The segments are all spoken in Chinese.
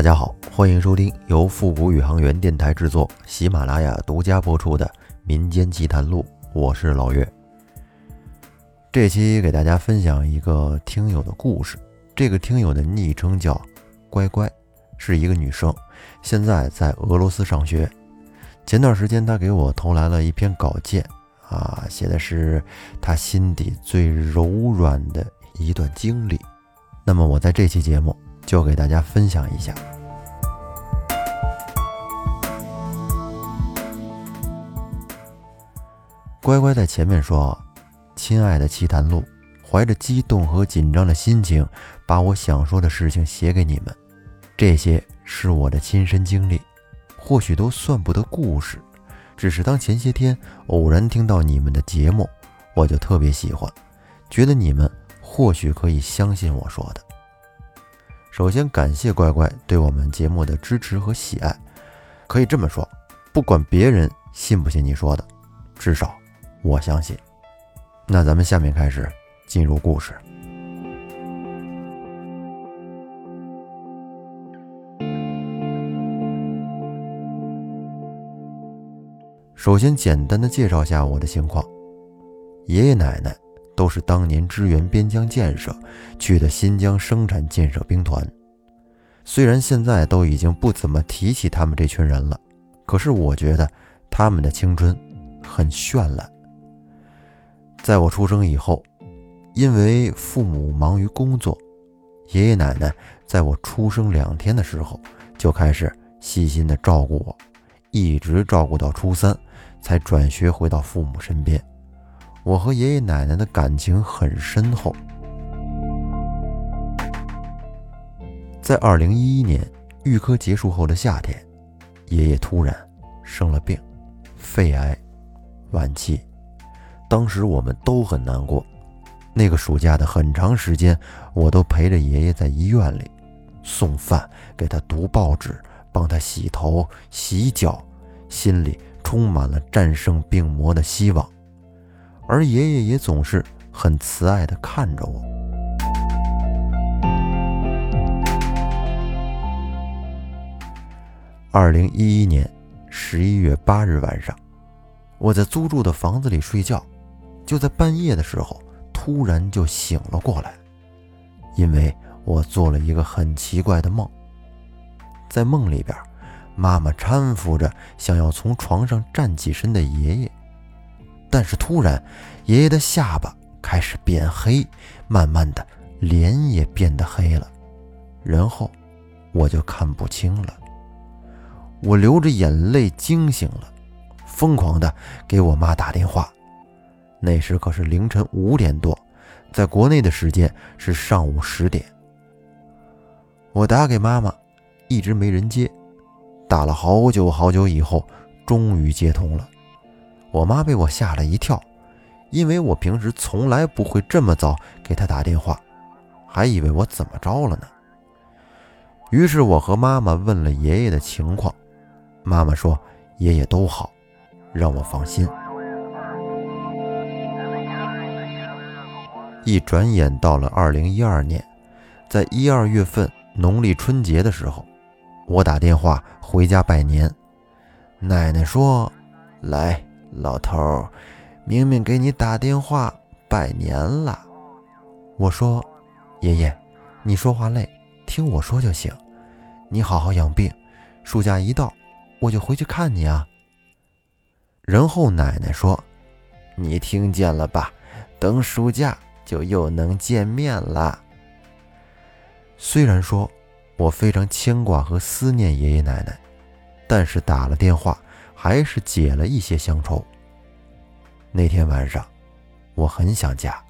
大家好，欢迎收听由复古宇航员电台制作、喜马拉雅独家播出的《民间奇谈录》，我是老岳。这期给大家分享一个听友的故事。这个听友的昵称叫“乖乖”，是一个女生，现在在俄罗斯上学。前段时间她给我投来了一篇稿件，啊，写的是她心底最柔软的一段经历。那么我在这期节目。就给大家分享一下。乖乖在前面说：“亲爱的奇谈录，怀着激动和紧张的心情，把我想说的事情写给你们。这些是我的亲身经历，或许都算不得故事，只是当前些天偶然听到你们的节目，我就特别喜欢，觉得你们或许可以相信我说的。”首先感谢乖乖对我们节目的支持和喜爱，可以这么说，不管别人信不信你说的，至少我相信。那咱们下面开始进入故事。首先简单的介绍下我的情况，爷爷奶奶。都是当年支援边疆建设去的新疆生产建设兵团，虽然现在都已经不怎么提起他们这群人了，可是我觉得他们的青春很绚烂。在我出生以后，因为父母忙于工作，爷爷奶奶在我出生两天的时候就开始细心的照顾我，一直照顾到初三，才转学回到父母身边。我和爷爷奶奶的感情很深厚。在二零一一年预科结束后的夏天，爷爷突然生了病，肺癌，晚期。当时我们都很难过。那个暑假的很长时间，我都陪着爷爷在医院里送饭，给他读报纸，帮他洗头、洗脚，心里充满了战胜病魔的希望。而爷爷也总是很慈爱地看着我。二零一一年十一月八日晚上，我在租住的房子里睡觉，就在半夜的时候，突然就醒了过来，因为我做了一个很奇怪的梦。在梦里边，妈妈搀扶着想要从床上站起身的爷爷。但是突然，爷爷的下巴开始变黑，慢慢的脸也变得黑了，然后我就看不清了。我流着眼泪惊醒了，疯狂的给我妈打电话。那时可是凌晨五点多，在国内的时间是上午十点。我打给妈妈，一直没人接，打了好久好久以后，终于接通了。我妈被我吓了一跳，因为我平时从来不会这么早给她打电话，还以为我怎么着了呢。于是我和妈妈问了爷爷的情况，妈妈说爷爷都好，让我放心。一转眼到了二零一二年，在一二月份农历春节的时候，我打电话回家拜年，奶奶说：“来。”老头，明明给你打电话拜年了。我说：“爷爷，你说话累，听我说就行。你好好养病，暑假一到，我就回去看你啊。”然后奶奶说：“你听见了吧？等暑假就又能见面了。”虽然说我非常牵挂和思念爷爷奶奶，但是打了电话。还是解了一些乡愁。那天晚上，我很想家，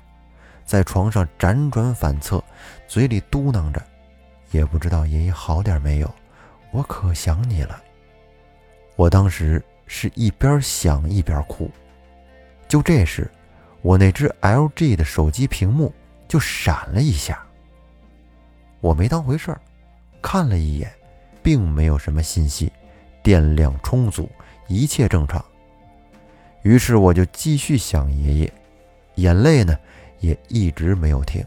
在床上辗转反侧，嘴里嘟囔着：“也不知道爷爷好点没有，我可想你了。”我当时是一边想一边哭。就这时，我那只 LG 的手机屏幕就闪了一下。我没当回事儿，看了一眼，并没有什么信息，电量充足。一切正常，于是我就继续想爷爷，眼泪呢也一直没有停。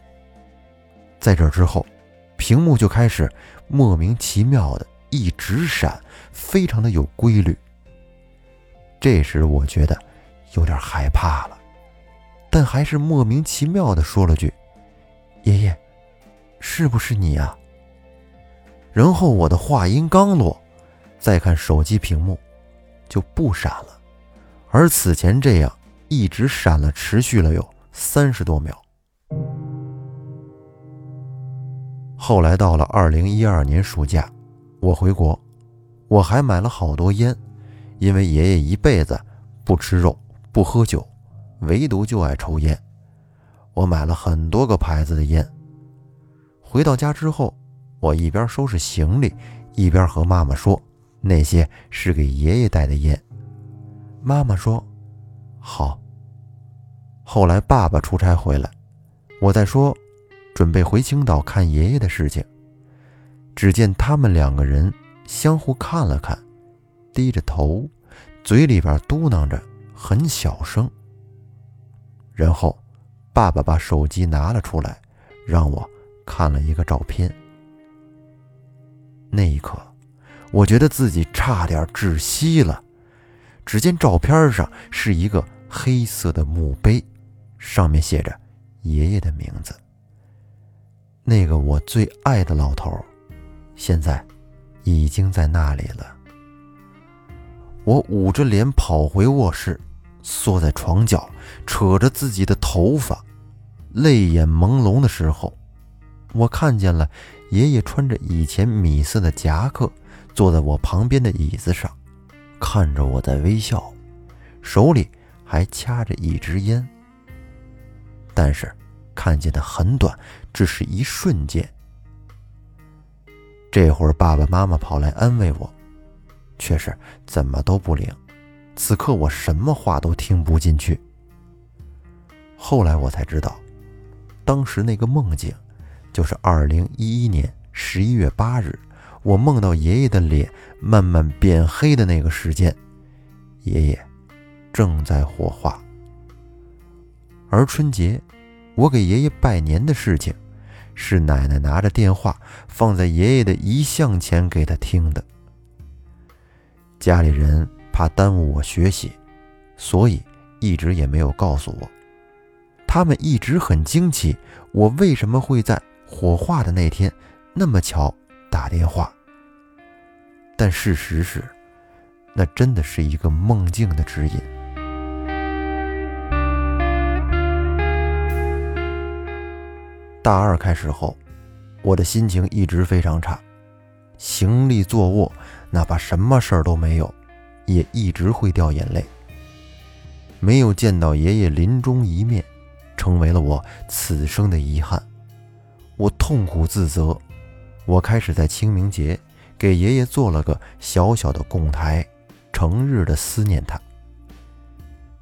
在这之后，屏幕就开始莫名其妙的一直闪，非常的有规律。这时我觉得有点害怕了，但还是莫名其妙的说了句：“爷爷，是不是你啊？”然后我的话音刚落，再看手机屏幕，就不闪了，而此前这样一直闪了，持续了有三十多秒。后来到了二零一二年暑假，我回国，我还买了好多烟，因为爷爷一辈子不吃肉、不喝酒，唯独就爱抽烟。我买了很多个牌子的烟。回到家之后，我一边收拾行李，一边和妈妈说：“那些是给爷爷带的烟。”妈妈说：“好。”后来爸爸出差回来，我在说。准备回青岛看爷爷的事情，只见他们两个人相互看了看，低着头，嘴里边嘟囔着，很小声。然后，爸爸把手机拿了出来，让我看了一个照片。那一刻，我觉得自己差点窒息了。只见照片上是一个黑色的墓碑，上面写着爷爷的名字。那个我最爱的老头，现在已经在那里了。我捂着脸跑回卧室，缩在床角，扯着自己的头发，泪眼朦胧的时候，我看见了爷爷穿着以前米色的夹克，坐在我旁边的椅子上，看着我在微笑，手里还掐着一支烟。但是。看见的很短，只是一瞬间。这会儿爸爸妈妈跑来安慰我，却是怎么都不灵。此刻我什么话都听不进去。后来我才知道，当时那个梦境，就是二零一一年十一月八日，我梦到爷爷的脸慢慢变黑的那个时间，爷爷正在火化。而春节。我给爷爷拜年的事情，是奶奶拿着电话放在爷爷的遗像前给他听的。家里人怕耽误我学习，所以一直也没有告诉我。他们一直很惊奇，我为什么会在火化的那天那么巧打电话。但事实是，那真的是一个梦境的指引。大二开始后，我的心情一直非常差，行立坐卧，哪怕什么事儿都没有，也一直会掉眼泪。没有见到爷爷临终一面，成为了我此生的遗憾。我痛苦自责，我开始在清明节给爷爷做了个小小的供台，成日的思念他。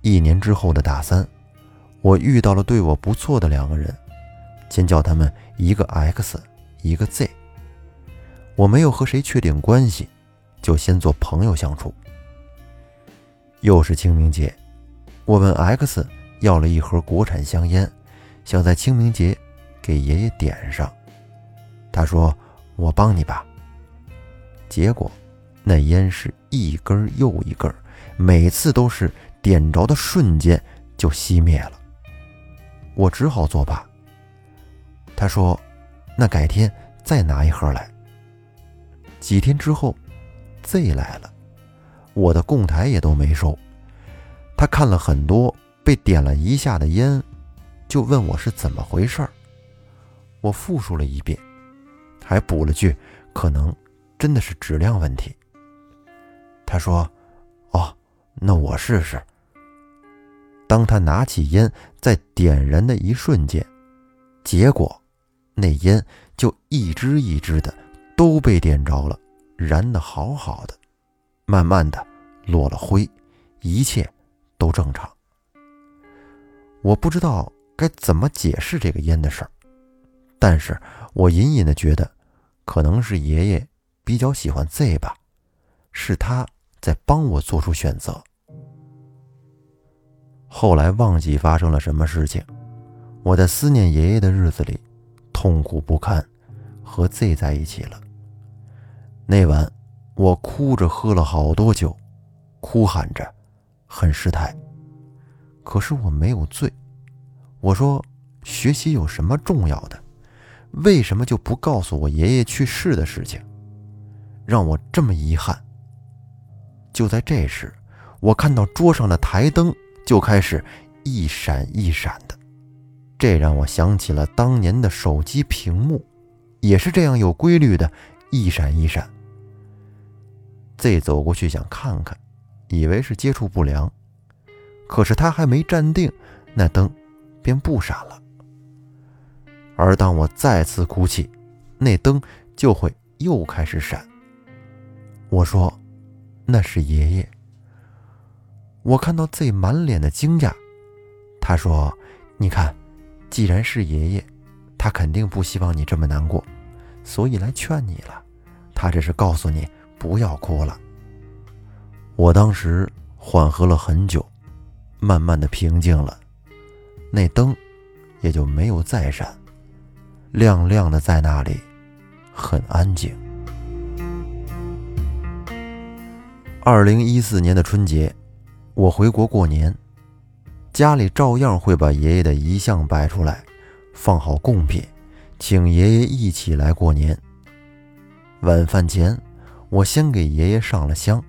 一年之后的大三，我遇到了对我不错的两个人。先叫他们一个 X，一个 Z。我没有和谁确定关系，就先做朋友相处。又是清明节，我问 X 要了一盒国产香烟，想在清明节给爷爷点上。他说：“我帮你吧。”结果，那烟是一根又一根，每次都是点着的瞬间就熄灭了。我只好作罢。他说：“那改天再拿一盒来。”几天之后，Z 来了，我的供台也都没收。他看了很多被点了一下的烟，就问我是怎么回事儿。我复述了一遍，还补了句：“可能真的是质量问题。”他说：“哦，那我试试。”当他拿起烟在点燃的一瞬间，结果。那烟就一支一支的都被点着了，燃得好好的，慢慢的落了灰，一切都正常。我不知道该怎么解释这个烟的事儿，但是我隐隐的觉得，可能是爷爷比较喜欢 Z 吧，是他在帮我做出选择。后来忘记发生了什么事情，我在思念爷爷的日子里。痛苦不堪，和 Z 在一起了。那晚，我哭着喝了好多酒，哭喊着，很失态。可是我没有醉。我说：“学习有什么重要的？为什么就不告诉我爷爷去世的事情，让我这么遗憾？”就在这时，我看到桌上的台灯就开始一闪一闪的，这让我想起了当年的手机屏幕，也是这样有规律的，一闪一闪。Z 走过去想看看，以为是接触不良，可是他还没站定，那灯便不闪了。而当我再次哭泣，那灯就会又开始闪。我说：“那是爷爷。”我看到 Z 满脸的惊讶，他说：“你看，既然是爷爷，他肯定不希望你这么难过，所以来劝你了。他这是告诉你。”不要哭了。我当时缓和了很久，慢慢的平静了，那灯也就没有再闪，亮亮的在那里，很安静。二零一四年的春节，我回国过年，家里照样会把爷爷的遗像摆出来，放好贡品，请爷爷一起来过年。晚饭前。我先给爷爷上了香，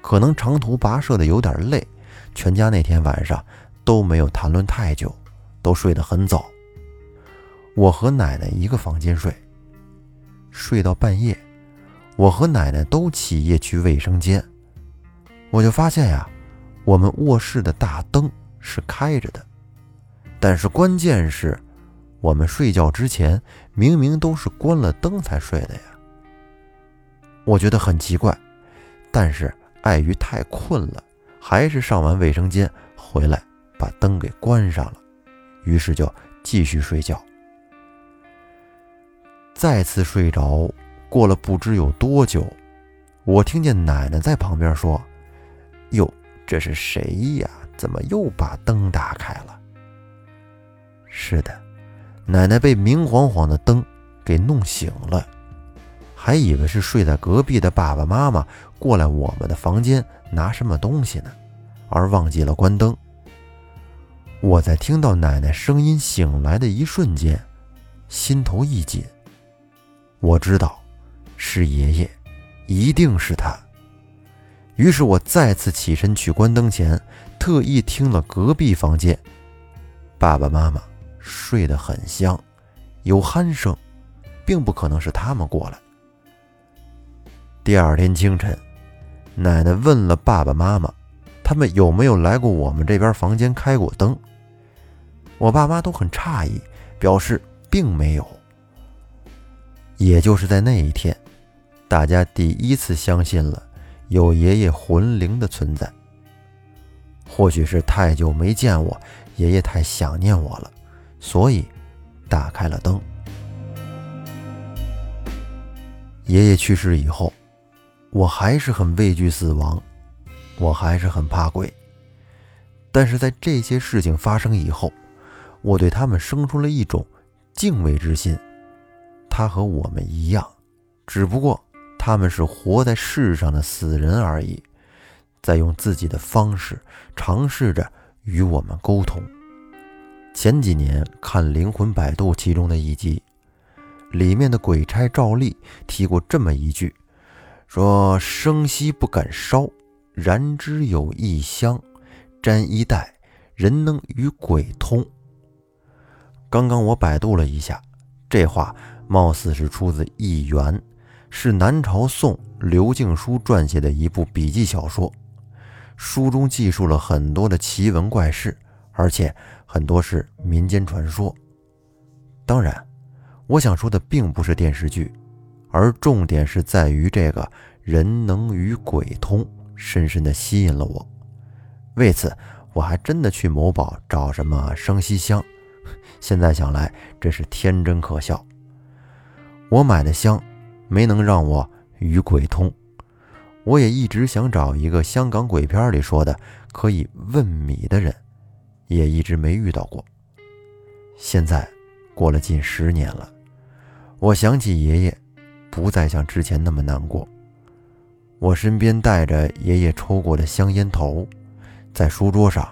可能长途跋涉的有点累，全家那天晚上都没有谈论太久，都睡得很早。我和奶奶一个房间睡，睡到半夜，我和奶奶都起夜去卫生间，我就发现呀，我们卧室的大灯是开着的，但是关键是，我们睡觉之前明明都是关了灯才睡的呀。我觉得很奇怪，但是碍于太困了，还是上完卫生间回来把灯给关上了，于是就继续睡觉。再次睡着，过了不知有多久，我听见奶奶在旁边说：“哟，这是谁呀？怎么又把灯打开了？”是的，奶奶被明晃晃的灯给弄醒了。还以为是睡在隔壁的爸爸妈妈过来我们的房间拿什么东西呢，而忘记了关灯。我在听到奶奶声音醒来的一瞬间，心头一紧。我知道，是爷爷，一定是他。于是我再次起身去关灯前，特意听了隔壁房间，爸爸妈妈睡得很香，有鼾声，并不可能是他们过来。第二天清晨，奶奶问了爸爸妈妈，他们有没有来过我们这边房间开过灯？我爸妈都很诧异，表示并没有。也就是在那一天，大家第一次相信了有爷爷魂灵的存在。或许是太久没见我，爷爷太想念我了，所以打开了灯。爷爷去世以后。我还是很畏惧死亡，我还是很怕鬼。但是在这些事情发生以后，我对他们生出了一种敬畏之心。他和我们一样，只不过他们是活在世上的死人而已，在用自己的方式尝试着与我们沟通。前几年看《灵魂摆渡》其中的一集，里面的鬼差赵丽提过这么一句。说生息不敢烧，燃之有异香，沾衣带，人能与鬼通。刚刚我百度了一下，这话貌似是出自《易元》，是南朝宋刘敬书撰写的一部笔记小说。书中记述了很多的奇闻怪事，而且很多是民间传说。当然，我想说的并不是电视剧。而重点是在于这个人能与鬼通，深深的吸引了我。为此，我还真的去某宝找什么生息香。现在想来，真是天真可笑。我买的香没能让我与鬼通，我也一直想找一个香港鬼片里说的可以问米的人，也一直没遇到过。现在过了近十年了。我想起爷爷，不再像之前那么难过。我身边带着爷爷抽过的香烟头，在书桌上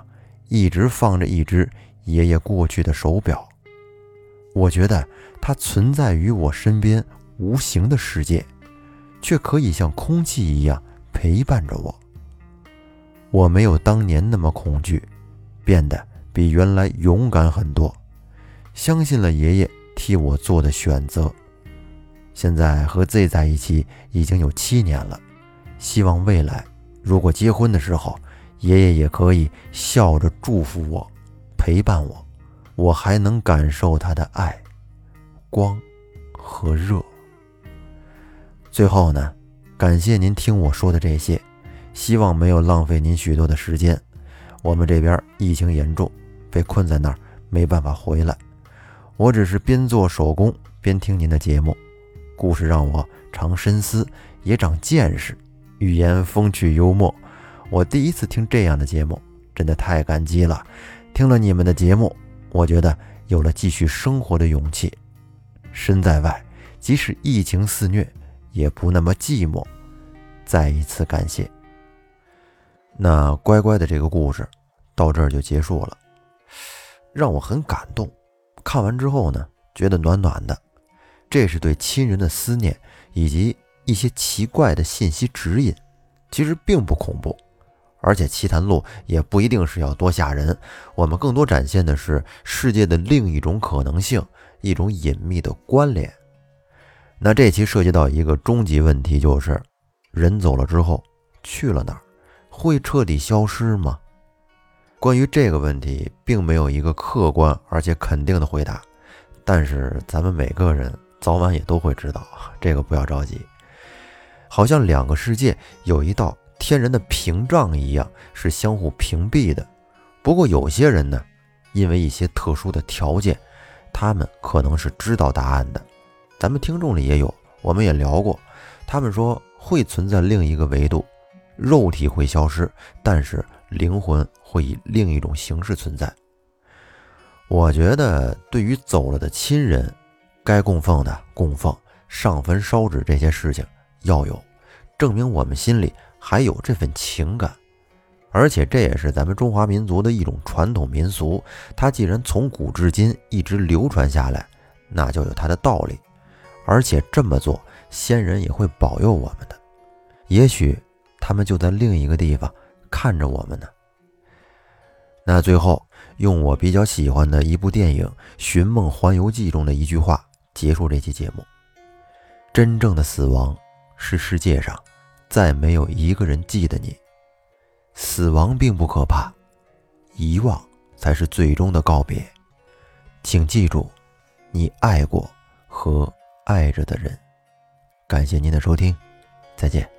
一直放着一只爷爷过去的手表。我觉得它存在于我身边无形的世界，却可以像空气一样陪伴着我。我没有当年那么恐惧，变得比原来勇敢很多，相信了爷爷替我做的选择。现在和 Z 在一起已经有七年了。希望未来，如果结婚的时候，爷爷也可以笑着祝福我，陪伴我，我还能感受他的爱、光和热。最后呢，感谢您听我说的这些，希望没有浪费您许多的时间。我们这边疫情严重，被困在那儿，没办法回来。我只是边做手工边听您的节目，故事让我常深思，也长见识。语言风趣幽默，我第一次听这样的节目，真的太感激了。听了你们的节目，我觉得有了继续生活的勇气。身在外，即使疫情肆虐，也不那么寂寞。再一次感谢。那乖乖的这个故事到这儿就结束了，让我很感动。看完之后呢，觉得暖暖的。这是对亲人的思念，以及。一些奇怪的信息指引，其实并不恐怖，而且奇谈录也不一定是要多吓人。我们更多展现的是世界的另一种可能性，一种隐秘的关联。那这期涉及到一个终极问题，就是人走了之后去了哪儿，会彻底消失吗？关于这个问题，并没有一个客观而且肯定的回答。但是咱们每个人早晚也都会知道，这个不要着急。好像两个世界有一道天然的屏障一样，是相互屏蔽的。不过有些人呢，因为一些特殊的条件，他们可能是知道答案的。咱们听众里也有，我们也聊过，他们说会存在另一个维度，肉体会消失，但是灵魂会以另一种形式存在。我觉得，对于走了的亲人，该供奉的供奉，上坟烧纸这些事情。要有，证明我们心里还有这份情感，而且这也是咱们中华民族的一种传统民俗。它既然从古至今一直流传下来，那就有它的道理。而且这么做，先人也会保佑我们的。也许他们就在另一个地方看着我们呢。那最后，用我比较喜欢的一部电影《寻梦环游记》中的一句话结束这期节目：真正的死亡。是世界上再没有一个人记得你。死亡并不可怕，遗忘才是最终的告别。请记住，你爱过和爱着的人。感谢您的收听，再见。